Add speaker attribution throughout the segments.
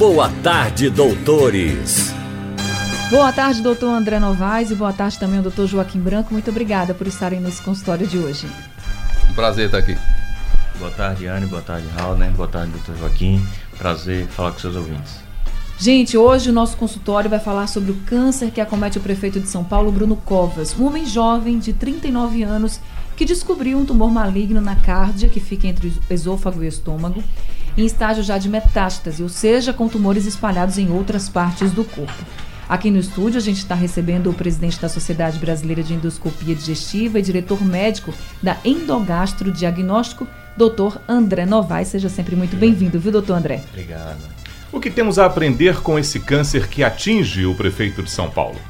Speaker 1: Boa tarde, doutores.
Speaker 2: Boa tarde, doutor André Novaes, e boa tarde também ao doutor Joaquim Branco. Muito obrigada por estarem nesse consultório de hoje.
Speaker 3: Um prazer estar aqui.
Speaker 4: Boa tarde, Anne. Boa tarde, Raul, né? Boa tarde, doutor Joaquim. Prazer falar com seus ouvintes.
Speaker 2: Gente, hoje o nosso consultório vai falar sobre o câncer que acomete o prefeito de São Paulo, Bruno Covas, um homem jovem de 39 anos que descobriu um tumor maligno na cárdia, que fica entre o esôfago e o estômago, em estágio já de metástase, ou seja, com tumores espalhados em outras partes do corpo. Aqui no estúdio, a gente está recebendo o presidente da Sociedade Brasileira de Endoscopia Digestiva e diretor médico da Endogastro Diagnóstico, doutor André Novaes. Seja sempre muito bem-vindo, viu, doutor André?
Speaker 4: Obrigado.
Speaker 5: O que temos a aprender com esse câncer que atinge o prefeito de São Paulo?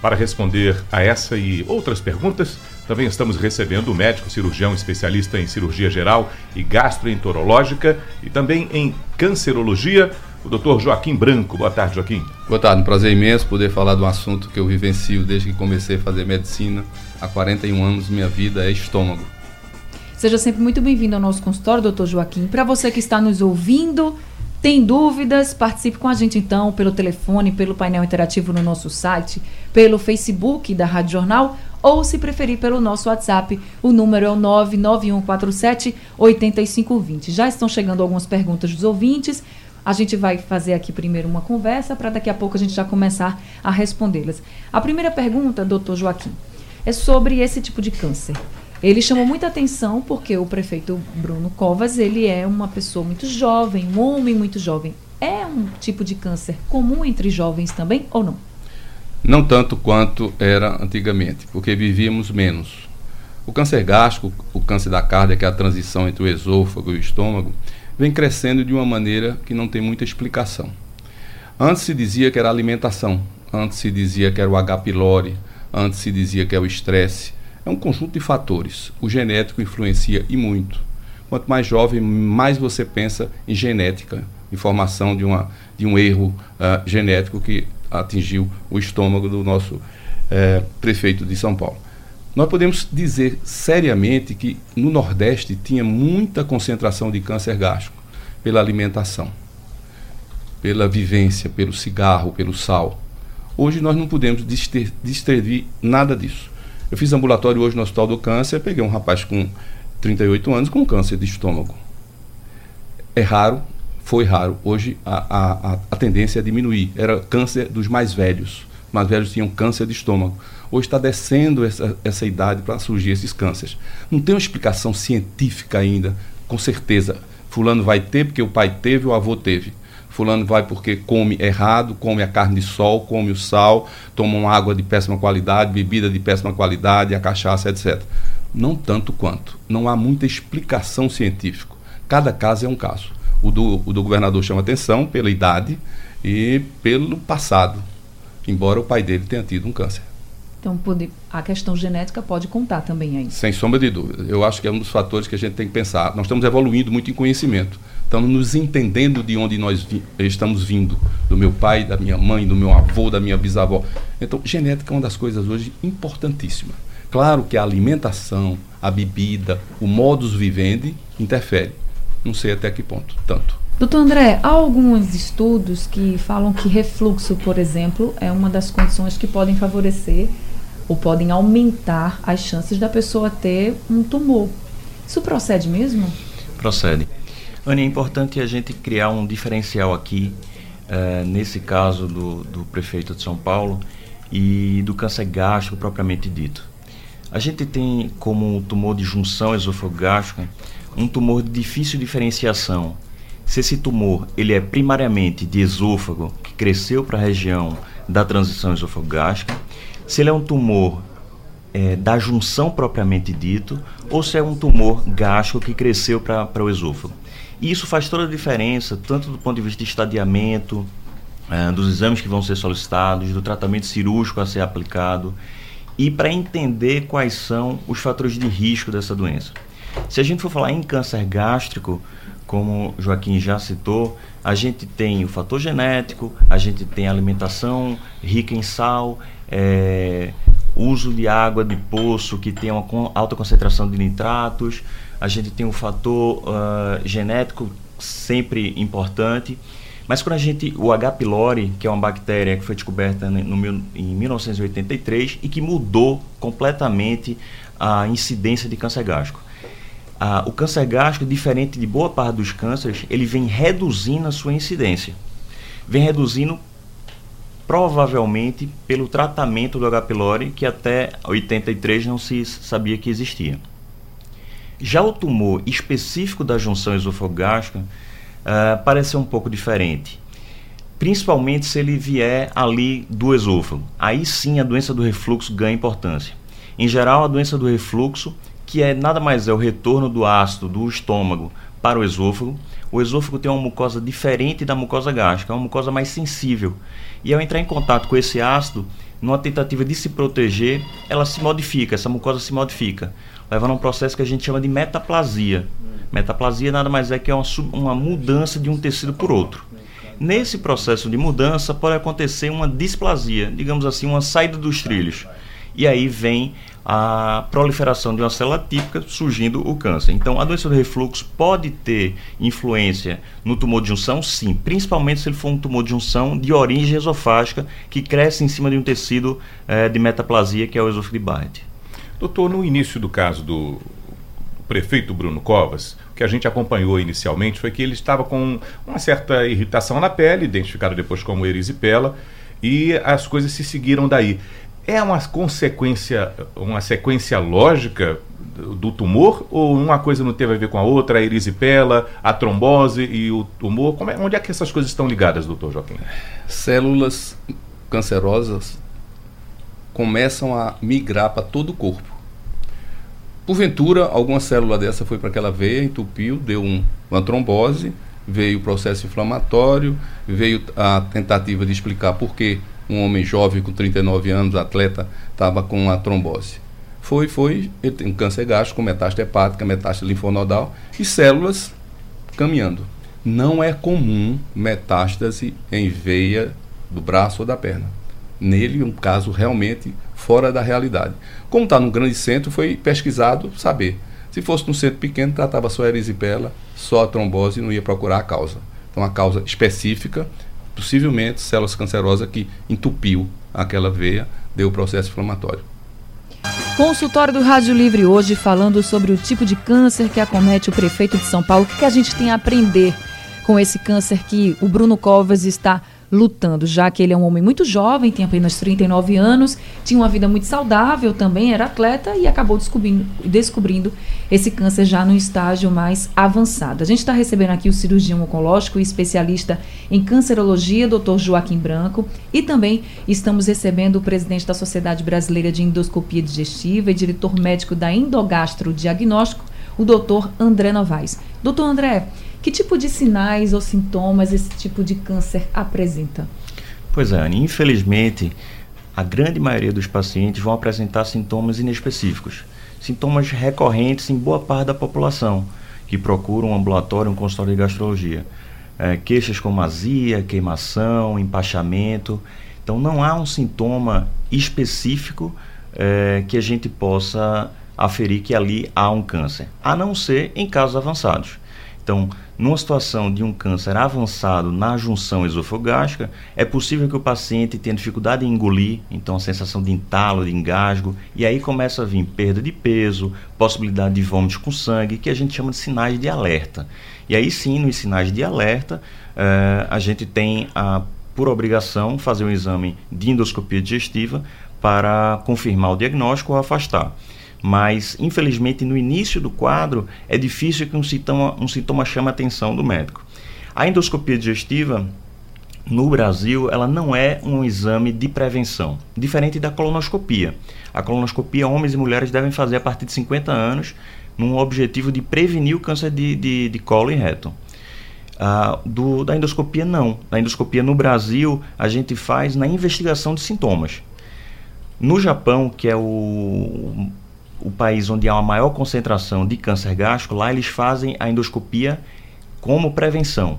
Speaker 5: Para responder a essa e outras perguntas, também estamos recebendo o médico cirurgião especialista em cirurgia geral e gastroenterológica e também em cancerologia, o Dr. Joaquim Branco. Boa tarde, Joaquim.
Speaker 3: Boa tarde, um prazer imenso poder falar de um assunto que eu vivencio desde que comecei a fazer medicina. Há 41 anos, minha vida é estômago.
Speaker 2: Seja sempre muito bem-vindo ao nosso consultório, doutor Joaquim. Para você que está nos ouvindo, tem dúvidas? Participe com a gente então pelo telefone, pelo painel interativo no nosso site, pelo Facebook da Rádio Jornal ou se preferir pelo nosso WhatsApp, o número é o 99147 8520. Já estão chegando algumas perguntas dos ouvintes. A gente vai fazer aqui primeiro uma conversa para daqui a pouco a gente já começar a respondê-las. A primeira pergunta, doutor Joaquim, é sobre esse tipo de câncer. Ele chamou muita atenção porque o prefeito Bruno Covas, ele é uma pessoa muito jovem, um homem muito jovem. É um tipo de câncer comum entre jovens também ou não?
Speaker 3: Não tanto quanto era antigamente, porque vivíamos menos. O câncer gástrico, o câncer da carne, que é a transição entre o esôfago e o estômago, vem crescendo de uma maneira que não tem muita explicação. Antes se dizia que era alimentação, antes se dizia que era o H. pylori, antes se dizia que é o estresse, é um conjunto de fatores. O genético influencia e muito. Quanto mais jovem, mais você pensa em genética, em formação de, uma, de um erro uh, genético que atingiu o estômago do nosso uh, prefeito de São Paulo. Nós podemos dizer seriamente que no Nordeste tinha muita concentração de câncer gástrico pela alimentação, pela vivência, pelo cigarro, pelo sal. Hoje nós não podemos distribuir nada disso. Eu fiz ambulatório hoje no Hospital do Câncer, peguei um rapaz com 38 anos com câncer de estômago. É raro, foi raro. Hoje a, a, a tendência é diminuir. Era câncer dos mais velhos. Os mais velhos tinham câncer de estômago. Hoje está descendo essa, essa idade para surgir esses cânceres. Não tem uma explicação científica ainda, com certeza. Fulano vai ter porque o pai teve, o avô teve. Fulano vai porque come errado, come a carne de sol, come o sal, toma água de péssima qualidade, bebida de péssima qualidade, a cachaça, etc. Não tanto quanto. Não há muita explicação científica. Cada caso é um caso. O do, o do governador chama atenção pela idade e pelo passado, embora o pai dele tenha tido um câncer.
Speaker 2: Então, a questão genética pode contar também aí.
Speaker 3: Sem sombra de dúvida. Eu acho que é um dos fatores que a gente tem que pensar. Nós estamos evoluindo muito em conhecimento. Estamos nos entendendo de onde nós vi estamos vindo. Do meu pai, da minha mãe, do meu avô, da minha bisavó. Então, genética é uma das coisas hoje importantíssimas. Claro que a alimentação, a bebida, o modus vivendi interfere. Não sei até que ponto, tanto.
Speaker 2: Doutor André, há alguns estudos que falam que refluxo, por exemplo, é uma das condições que podem favorecer ou podem aumentar as chances da pessoa ter um tumor. Isso procede mesmo?
Speaker 4: Procede. Anny, é importante a gente criar um diferencial aqui, uh, nesse caso do, do prefeito de São Paulo e do câncer gástrico propriamente dito. A gente tem como tumor de junção esofagástrica um tumor de difícil diferenciação. Se esse tumor ele é primariamente de esôfago, que cresceu para a região da transição esofagástrica, se ele é um tumor é, da junção propriamente dito, ou se é um tumor gástrico que cresceu para o esôfago. E isso faz toda a diferença, tanto do ponto de vista de estadiamento, uh, dos exames que vão ser solicitados, do tratamento cirúrgico a ser aplicado e para entender quais são os fatores de risco dessa doença. Se a gente for falar em câncer gástrico, como Joaquim já citou, a gente tem o fator genético, a gente tem alimentação rica em sal, é, uso de água de poço que tem uma alta concentração de nitratos, a gente tem o fator uh, genético sempre importante. Mas quando a gente, o H. pylori, que é uma bactéria que foi descoberta no, em 1983 e que mudou completamente a incidência de câncer gástrico. Ah, o câncer gástrico, diferente de boa parte dos cânceres, ele vem reduzindo a sua incidência. Vem reduzindo provavelmente pelo tratamento do H. pylori, que até 83 não se sabia que existia. Já o tumor específico da junção esofogástrica uh, parece ser um pouco diferente. Principalmente se ele vier ali do esôfago. Aí sim a doença do refluxo ganha importância. Em geral, a doença do refluxo, que é nada mais é o retorno do ácido do estômago para o esôfago, o esôfago tem uma mucosa diferente da mucosa gástrica, é uma mucosa mais sensível. E ao entrar em contato com esse ácido, numa tentativa de se proteger, ela se modifica, essa mucosa se modifica, levando a um processo que a gente chama de metaplasia. Metaplasia nada mais é que é uma, uma mudança de um tecido por outro. Nesse processo de mudança pode acontecer uma displasia, digamos assim, uma saída dos trilhos. E aí vem a proliferação de uma célula típica, surgindo o câncer. Então, a doença do refluxo pode ter influência no tumor de junção? Sim, principalmente se ele for um tumor de junção de origem esofágica que cresce em cima de um tecido eh, de metaplasia, que é o Barrett.
Speaker 5: Doutor, no início do caso do prefeito Bruno Covas, o que a gente acompanhou inicialmente foi que ele estava com uma certa irritação na pele, identificado depois como erisipela, e as coisas se seguiram daí. É uma consequência, uma sequência lógica do tumor ou uma coisa não teve a ver com a outra, a erisipela, a trombose e o tumor? É, onde é que essas coisas estão ligadas, doutor Joaquim?
Speaker 3: Células cancerosas começam a migrar para todo o corpo. Porventura, alguma célula dessa foi para aquela veia, entupiu, deu um, uma trombose, veio o processo inflamatório, veio a tentativa de explicar por que um homem jovem com 39 anos, atleta, estava com a trombose. Foi, foi, ele tem câncer gástrico, metástase hepática, metástase linfonodal e células caminhando. Não é comum metástase em veia do braço ou da perna. Nele, um caso realmente fora da realidade. Como está num grande centro, foi pesquisado saber. Se fosse num centro pequeno, tratava só a erisipela, só a trombose e não ia procurar a causa. Então, a causa específica possivelmente células cancerosas que entupiu aquela veia, deu o processo inflamatório.
Speaker 2: Consultório do Rádio Livre hoje falando sobre o tipo de câncer que acomete o prefeito de São Paulo. O que a gente tem a aprender com esse câncer que o Bruno Covas está lutando, já que ele é um homem muito jovem, tem apenas 39 anos, tinha uma vida muito saudável também, era atleta e acabou descobrindo, descobrindo esse câncer já no estágio mais avançado. A gente está recebendo aqui o cirurgião oncológico e especialista em cancerologia, Dr. Joaquim Branco, e também estamos recebendo o presidente da Sociedade Brasileira de Endoscopia Digestiva e diretor médico da Endogastro Diagnóstico, o Dr. André Novaes. Doutor André, que tipo de sinais ou sintomas esse tipo de câncer apresenta?
Speaker 4: Pois é, Anne, infelizmente, a grande maioria dos pacientes vão apresentar sintomas inespecíficos, sintomas recorrentes em boa parte da população que procura um ambulatório, um consultório de gastrologia. É, queixas como azia, queimação, empachamento. Então, não há um sintoma específico é, que a gente possa aferir que ali há um câncer, a não ser em casos avançados. Então, numa situação de um câncer avançado na junção esofogástrica, é possível que o paciente tenha dificuldade em engolir, então a sensação de entalo, de engasgo, e aí começa a vir perda de peso, possibilidade de vômitos com sangue, que a gente chama de sinais de alerta. E aí sim, nos sinais de alerta, eh, a gente tem a, por obrigação, fazer um exame de endoscopia digestiva para confirmar o diagnóstico ou afastar mas infelizmente no início do quadro é difícil que um sintoma, um sintoma chame a atenção do médico. A endoscopia digestiva no Brasil, ela não é um exame de prevenção, diferente da colonoscopia. A colonoscopia, homens e mulheres devem fazer a partir de 50 anos, num objetivo de prevenir o câncer de, de, de colo e reto. Ah, do, da endoscopia, não. Na endoscopia no Brasil, a gente faz na investigação de sintomas. No Japão, que é o, o país onde há uma maior concentração de câncer gástrico, lá eles fazem a endoscopia como prevenção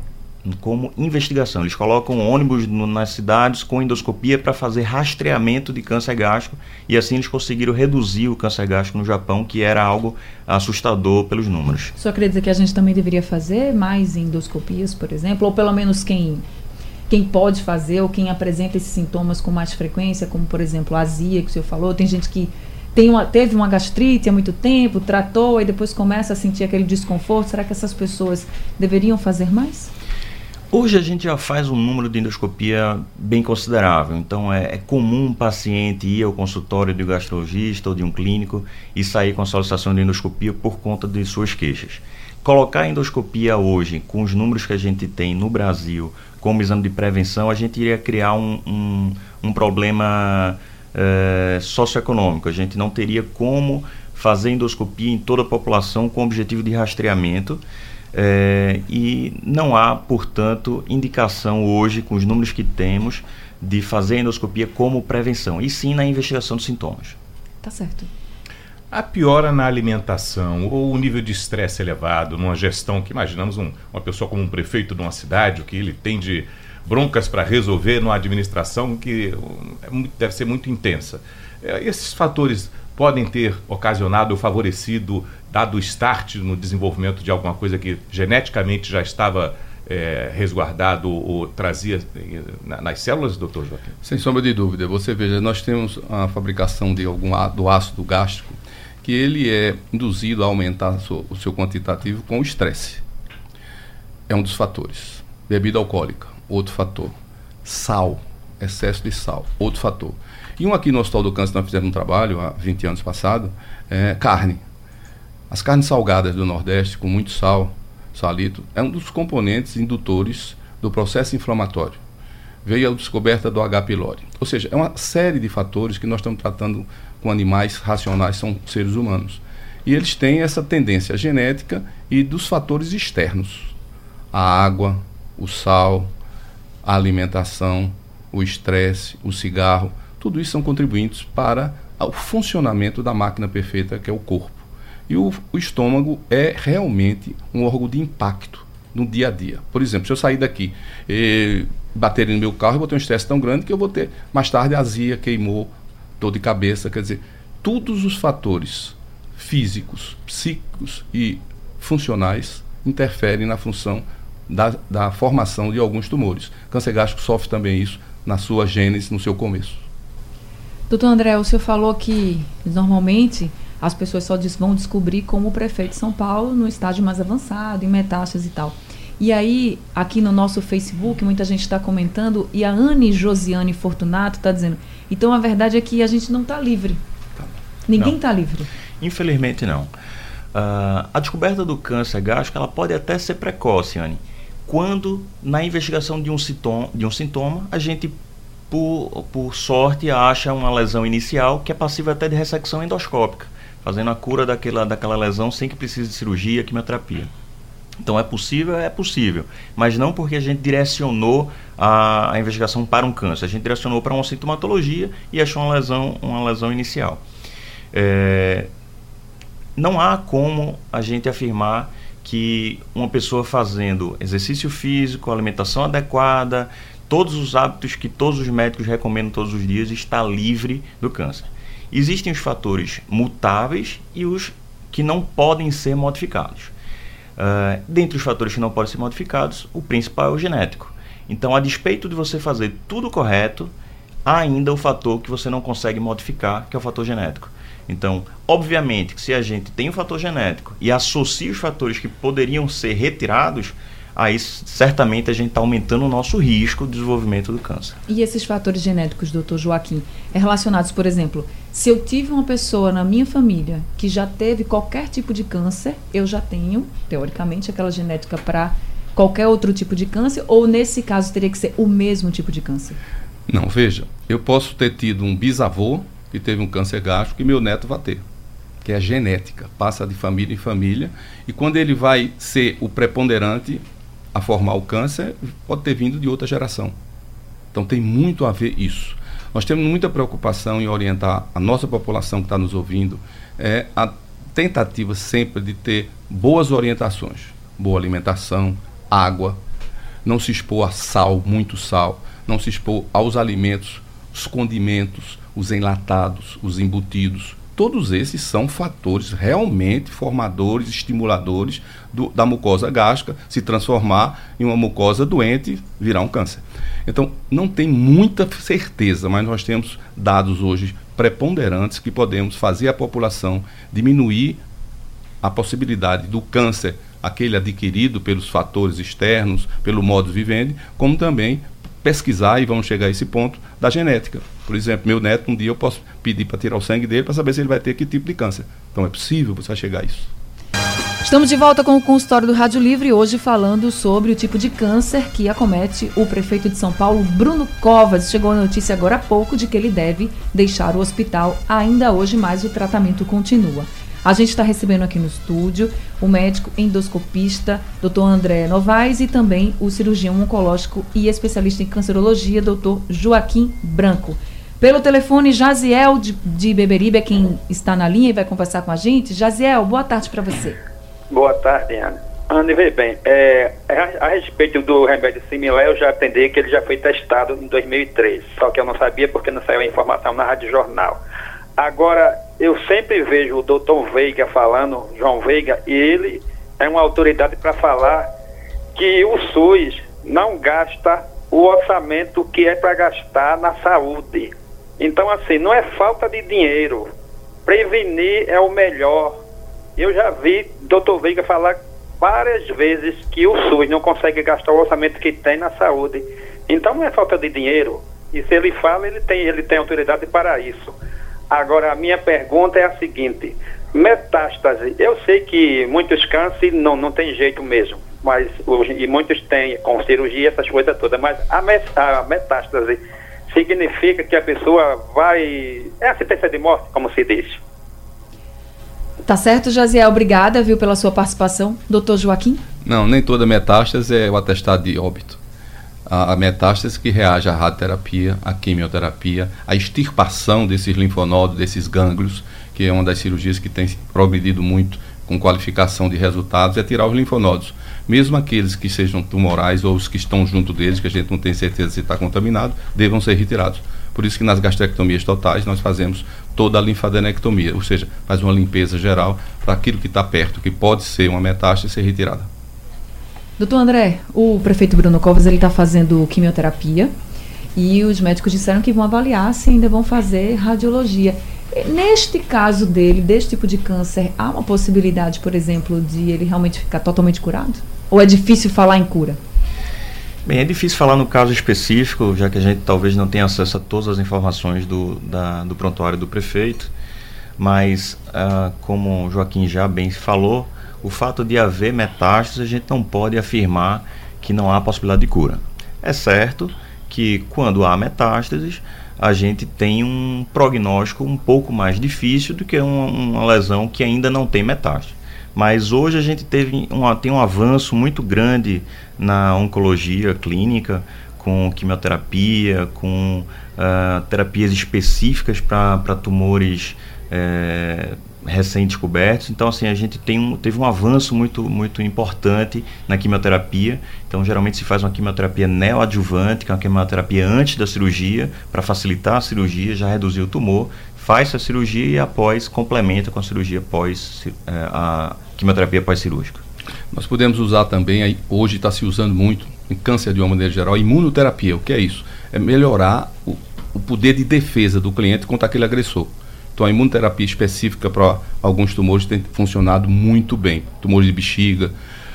Speaker 4: como investigação. Eles colocam ônibus no, nas cidades com endoscopia para fazer rastreamento de câncer gástrico e assim eles conseguiram reduzir o câncer gástrico no Japão, que era algo assustador pelos números.
Speaker 2: Só queria dizer que a gente também deveria fazer mais endoscopias, por exemplo, ou pelo menos quem quem pode fazer ou quem apresenta esses sintomas com mais frequência, como por exemplo a azia que o senhor falou, tem gente que tem uma, teve uma gastrite há muito tempo, tratou e depois começa a sentir aquele desconforto. Será que essas pessoas deveriam fazer mais?
Speaker 4: Hoje a gente já faz um número de endoscopia bem considerável, então é, é, comum um paciente ir ao consultório de um gastrologista ou de um clínico e sair com a solicitação de endoscopia por conta de suas queixas. Colocar a endoscopia hoje, com os números que a gente tem no Brasil, como exame de prevenção, a gente iria criar um, um, um problema é, socioeconômico. A gente não teria como fazer endoscopia em toda a população com objetivo de rastreamento é, e não há, portanto, indicação hoje, com os números que temos, de fazer endoscopia como prevenção, e sim na investigação dos sintomas.
Speaker 2: Tá certo.
Speaker 5: A piora na alimentação ou o nível de estresse elevado numa gestão que imaginamos um, uma pessoa como um prefeito de uma cidade, o que ele tem de broncas para resolver numa administração que é deve ser muito intensa. É, esses fatores podem ter ocasionado ou favorecido, dado start no desenvolvimento de alguma coisa que geneticamente já estava é, resguardado ou trazia é, nas células, doutor Joaquim?
Speaker 3: Sem sombra de dúvida. Você veja, nós temos a fabricação de algum do ácido gástrico que ele é induzido a aumentar o seu quantitativo com o estresse. É um dos fatores. Bebida alcoólica, outro fator. Sal, excesso de sal, outro fator. E um aqui no Hospital do Câncer, nós fizemos um trabalho há 20 anos passado, é carne. As carnes salgadas do Nordeste, com muito sal, salito, é um dos componentes indutores do processo inflamatório. Veio a descoberta do H. pylori. Ou seja, é uma série de fatores que nós estamos tratando com animais racionais, são seres humanos. E eles têm essa tendência genética e dos fatores externos. A água, o sal, a alimentação, o estresse, o cigarro. Tudo isso são contribuintes para o funcionamento da máquina perfeita que é o corpo. E o, o estômago é realmente um órgão de impacto no dia a dia. Por exemplo, se eu sair daqui e bater no meu carro, eu vou ter um estresse tão grande que eu vou ter mais tarde azia, queimou, dor de cabeça. Quer dizer, todos os fatores físicos, psíquicos e funcionais interferem na função da, da formação de alguns tumores. Câncer gástrico sofre também isso na sua gênese, no seu começo.
Speaker 2: Doutor André, o senhor falou que normalmente as pessoas só vão descobrir como o prefeito de São Paulo no estágio mais avançado, em metástase e tal. E aí, aqui no nosso Facebook, muita gente está comentando, e a Anne Josiane Fortunato está dizendo: então a verdade é que a gente não está livre. Ninguém está livre.
Speaker 4: Infelizmente não. Uh, a descoberta do câncer gástrico ela pode até ser precoce, Anne, quando na investigação de um sintoma, de um sintoma a gente por, por sorte, acha uma lesão inicial que é passível até de ressecção endoscópica, fazendo a cura daquela, daquela lesão sem que precise de cirurgia, quimioterapia. Então é possível? É possível. Mas não porque a gente direcionou a, a investigação para um câncer. A gente direcionou para uma sintomatologia e achou uma lesão, uma lesão inicial. É, não há como a gente afirmar que uma pessoa fazendo exercício físico, alimentação adequada, todos os hábitos que todos os médicos recomendam todos os dias está livre do câncer. Existem os fatores mutáveis e os que não podem ser modificados. Uh, dentre os fatores que não podem ser modificados, o principal é o genético. Então, a despeito de você fazer tudo correto, há ainda o fator que você não consegue modificar, que é o fator genético. Então, obviamente, que se a gente tem o fator genético e associa os fatores que poderiam ser retirados, aí certamente a gente está aumentando o nosso risco de desenvolvimento do câncer.
Speaker 2: E esses fatores genéticos, doutor Joaquim, é relacionados, por exemplo, se eu tive uma pessoa na minha família que já teve qualquer tipo de câncer, eu já tenho, teoricamente, aquela genética para qualquer outro tipo de câncer, ou nesse caso teria que ser o mesmo tipo de câncer?
Speaker 3: Não, veja, eu posso ter tido um bisavô que teve um câncer gástrico e meu neto vai ter que é genética, passa de família em família, e quando ele vai ser o preponderante, a formar o câncer pode ter vindo de outra geração. Então tem muito a ver isso. Nós temos muita preocupação em orientar a nossa população que está nos ouvindo, é a tentativa sempre de ter boas orientações, boa alimentação, água, não se expor a sal, muito sal, não se expor aos alimentos, os condimentos, os enlatados, os embutidos. Todos esses são fatores realmente formadores, estimuladores do, da mucosa gástrica se transformar em uma mucosa doente, virar um câncer. Então, não tem muita certeza, mas nós temos dados hoje preponderantes que podemos fazer a população diminuir a possibilidade do câncer, aquele adquirido pelos fatores externos, pelo modo vivendi, como também pesquisar, e vamos chegar a esse ponto, da genética. Por exemplo, meu neto, um dia eu posso pedir para tirar o sangue dele para saber se ele vai ter que tipo de câncer. Então é possível você chegar a isso.
Speaker 2: Estamos de volta com o consultório do Rádio Livre, hoje falando sobre o tipo de câncer que acomete o prefeito de São Paulo, Bruno Covas. Chegou a notícia agora há pouco de que ele deve deixar o hospital ainda hoje, mas o tratamento continua. A gente está recebendo aqui no estúdio o médico endoscopista, Dr. André Novaes, e também o cirurgião oncológico e especialista em cancerologia, Dr. Joaquim Branco. Pelo telefone, Jaziel de, de Beberibe é quem está na linha e vai conversar com a gente. Jaziel, boa tarde para você.
Speaker 6: Boa tarde, Ana. Ana, veja bem, é, a, a, respeito do remédio similar, eu já atendi que ele já foi testado em 2003, só que eu não sabia porque não saiu a informação na Rádio Jornal. Agora, eu sempre vejo o doutor Veiga falando, João Veiga, e ele é uma autoridade para falar que o SUS não gasta o orçamento que é para gastar na saúde. Então, assim, não é falta de dinheiro. Prevenir é o melhor. Eu já vi doutor Veiga falar várias vezes que o SUS não consegue gastar o orçamento que tem na saúde. Então não é falta de dinheiro. E se ele fala, ele tem, ele tem autoridade para isso. Agora, a minha pergunta é a seguinte: metástase, eu sei que muitos cânceres não, não tem jeito mesmo, mas e muitos têm com cirurgia, essas coisas todas, mas a, a metástase significa que a pessoa vai. É a sentença de morte, como se diz.
Speaker 2: Tá certo, Jaziel. Obrigada, viu, pela sua participação. Doutor Joaquim?
Speaker 3: Não, nem toda metástase é o atestado de óbito a, a metástase que reage à radioterapia, à quimioterapia, à extirpação desses linfonodos, desses gânglios, que é uma das cirurgias que tem progredido muito com qualificação de resultados, é tirar os linfonodos. Mesmo aqueles que sejam tumorais ou os que estão junto deles, que a gente não tem certeza se está contaminado, devam ser retirados. Por isso que nas gastrectomias totais nós fazemos toda a linfadenectomia, ou seja, faz uma limpeza geral para aquilo que está perto, que pode ser uma metástase, ser retirada.
Speaker 2: Doutor André, o prefeito Bruno Covas está fazendo quimioterapia e os médicos disseram que vão avaliar se ainda vão fazer radiologia. Neste caso dele, desse tipo de câncer, há uma possibilidade, por exemplo, de ele realmente ficar totalmente curado? Ou é difícil falar em cura?
Speaker 4: Bem, é difícil falar no caso específico, já que a gente talvez não tenha acesso a todas as informações do, da, do prontuário do prefeito, mas, uh, como Joaquim já bem falou, o fato de haver metástases, a gente não pode afirmar que não há possibilidade de cura. É certo que quando há metástases, a gente tem um prognóstico um pouco mais difícil do que uma, uma lesão que ainda não tem metástase. Mas hoje a gente teve uma, tem um avanço muito grande na oncologia clínica, com quimioterapia, com uh, terapias específicas para tumores é, recém-descobertos. Então, assim, a gente tem um, teve um avanço muito, muito importante na quimioterapia. Então, geralmente se faz uma quimioterapia neoadjuvante, que é uma quimioterapia antes da cirurgia, para facilitar a cirurgia, já reduzir o tumor. Faz a cirurgia e após complementa com a cirurgia pós, é, a quimioterapia pós-cirúrgica.
Speaker 3: Nós podemos usar também, hoje está se usando muito, em câncer de uma maneira geral, imunoterapia. O que é isso? É melhorar o, o poder de defesa do cliente contra aquele agressor. Então, a imunoterapia específica para alguns tumores tem funcionado muito bem. Tumores de bexiga,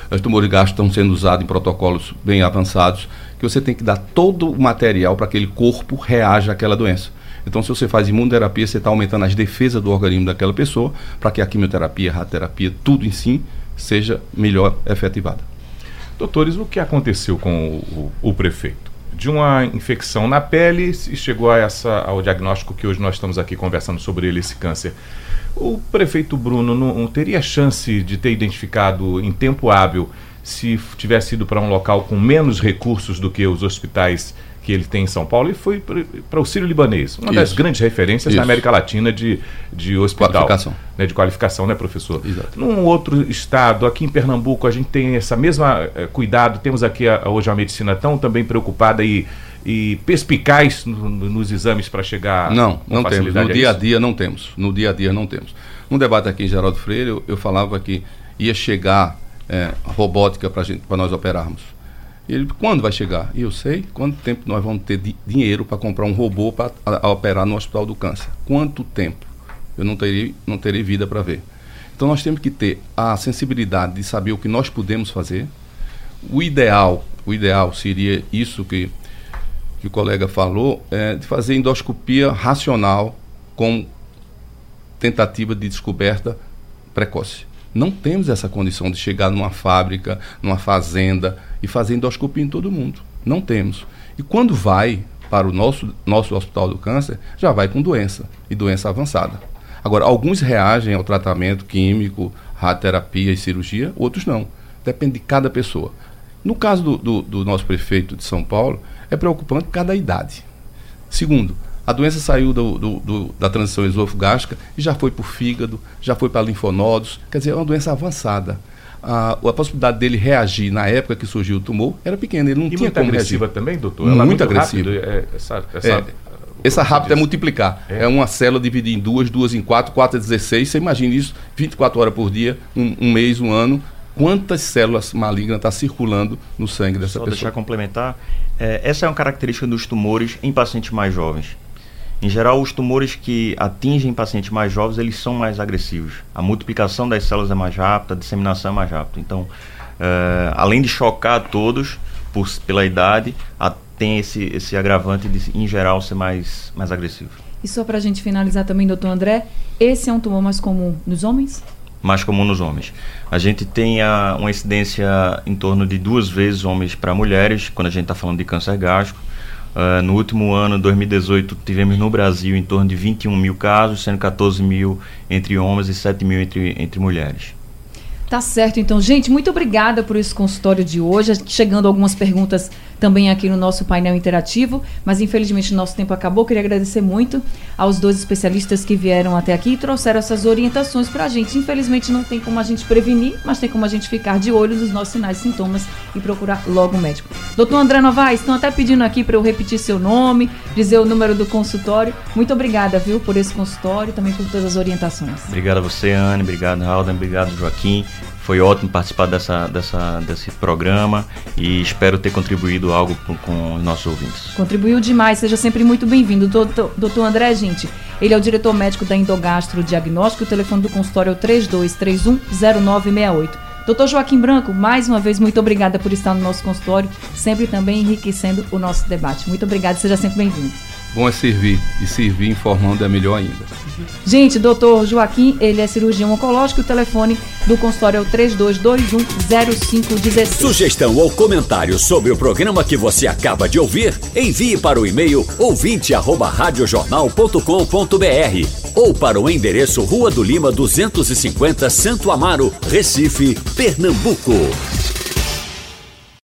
Speaker 3: os tumores gástricos estão sendo usados em protocolos bem avançados, que você tem que dar todo o material para que aquele corpo reaja àquela doença. Então, se você faz imunoterapia, você está aumentando as defesas do organismo daquela pessoa para que a quimioterapia, a radioterapia, tudo em si, seja melhor efetivada.
Speaker 5: Doutores, o que aconteceu com o, o, o prefeito? De uma infecção na pele e chegou a essa, ao diagnóstico que hoje nós estamos aqui conversando sobre ele, esse câncer. O prefeito Bruno não, teria chance de ter identificado em tempo hábil se tivesse ido para um local com menos recursos do que os hospitais que ele tem em São Paulo e foi para o Sírio Libanês, uma Isso. das grandes referências Isso. na América Latina de, de hospital.
Speaker 3: Qualificação.
Speaker 5: Né, de qualificação, né, professor?
Speaker 3: Exato.
Speaker 5: Num outro estado, aqui em Pernambuco, a gente tem essa mesma eh, cuidado, temos aqui a, hoje a medicina tão também preocupada e, e perspicaz no, no, nos exames para chegar
Speaker 3: Não, não temos. No dia a dia não temos. No dia a dia não temos. Um debate aqui em Geraldo Freire, eu, eu falava que ia chegar é, robótica para nós operarmos ele, quando vai chegar? E eu sei quanto tempo nós vamos ter di dinheiro para comprar um robô para operar no Hospital do Câncer. Quanto tempo? Eu não terei, não terei vida para ver. Então nós temos que ter a sensibilidade de saber o que nós podemos fazer. O ideal, o ideal seria isso que, que o colega falou, é, de fazer endoscopia racional com tentativa de descoberta precoce. Não temos essa condição de chegar numa fábrica, numa fazenda e fazer endoscopia em todo mundo. Não temos. E quando vai para o nosso, nosso hospital do câncer, já vai com doença e doença avançada. Agora, alguns reagem ao tratamento químico, radioterapia e cirurgia, outros não. Depende de cada pessoa. No caso do, do, do nosso prefeito de São Paulo, é preocupante cada idade. Segundo, a doença saiu do, do, do, da transição esofogástrica e já foi para o fígado, já foi para linfonodos, quer dizer, é uma doença avançada. A, a, possibilidade dele reagir na época que surgiu o tumor era pequena, ele não
Speaker 5: e
Speaker 3: tinha
Speaker 5: muito
Speaker 3: como
Speaker 5: agressiva reagir. também, doutor?
Speaker 3: Ela muito, é muito agressiva. Rápido, é, essa, essa, é, essa rápida é multiplicar. É. é. uma célula dividida em duas, duas em quatro, quatro é 16. Você imagina isso, 24 horas por dia, um, um mês, um ano. Quantas células malignas estão tá circulando no sangue dessa
Speaker 4: Só
Speaker 3: pessoa?
Speaker 4: deixar complementar. É, essa é uma característica dos tumores em pacientes mais jovens. Em geral, os tumores que atingem pacientes mais jovens, eles são mais agressivos. A multiplicação das células é mais rápida, a disseminação é mais rápida. Então, uh, além de chocar todos por, pela idade, a, tem esse, esse agravante de, em geral, ser mais, mais agressivo.
Speaker 2: E só para a gente finalizar também, doutor André, esse é um tumor mais comum nos homens?
Speaker 4: Mais comum nos homens. A gente tem a, uma incidência em torno de duas vezes homens para mulheres, quando a gente está falando de câncer gástrico. Uh, no último ano, 2018, tivemos no Brasil em torno de 21 mil casos, sendo 14 mil entre homens e 7 mil entre, entre mulheres.
Speaker 2: Tá certo, então, gente, muito obrigada por esse consultório de hoje. Chegando algumas perguntas também aqui no nosso painel interativo, mas infelizmente nosso tempo acabou. Queria agradecer muito aos dois especialistas que vieram até aqui e trouxeram essas orientações para a gente. Infelizmente não tem como a gente prevenir, mas tem como a gente ficar de olho nos nossos sinais e sintomas e procurar logo o médico. Doutor André Novaes, estão até pedindo aqui para eu repetir seu nome, dizer o número do consultório. Muito obrigada, viu, por esse consultório e também por todas as orientações.
Speaker 4: Obrigado a você, Anne. Obrigado, Alden. Obrigado, Joaquim. Foi ótimo participar dessa, dessa, desse programa e espero ter contribuído algo com, os nossos ouvintes.
Speaker 2: Contribuiu demais, seja sempre muito bem-vindo. Doutor, doutor André, gente, ele é o diretor médico da Endogastro Diagnóstico, o telefone do consultório é o 3231-0968. Doutor Joaquim Branco, mais uma vez, muito obrigada por estar no nosso consultório, sempre também enriquecendo o nosso debate. Muito obrigada, seja sempre bem-vindo.
Speaker 3: Bom é servir, e servir informando é melhor ainda.
Speaker 2: Gente, doutor Joaquim, ele é cirurgião oncológico, o telefone do consultório é o 32210516.
Speaker 1: Sugestão ou comentário sobre o programa que você acaba de ouvir, envie para o e-mail ouvinte@radiojornal.com.br ou para o endereço Rua do Lima 250, Santo Amaro, Recife, Pernambuco.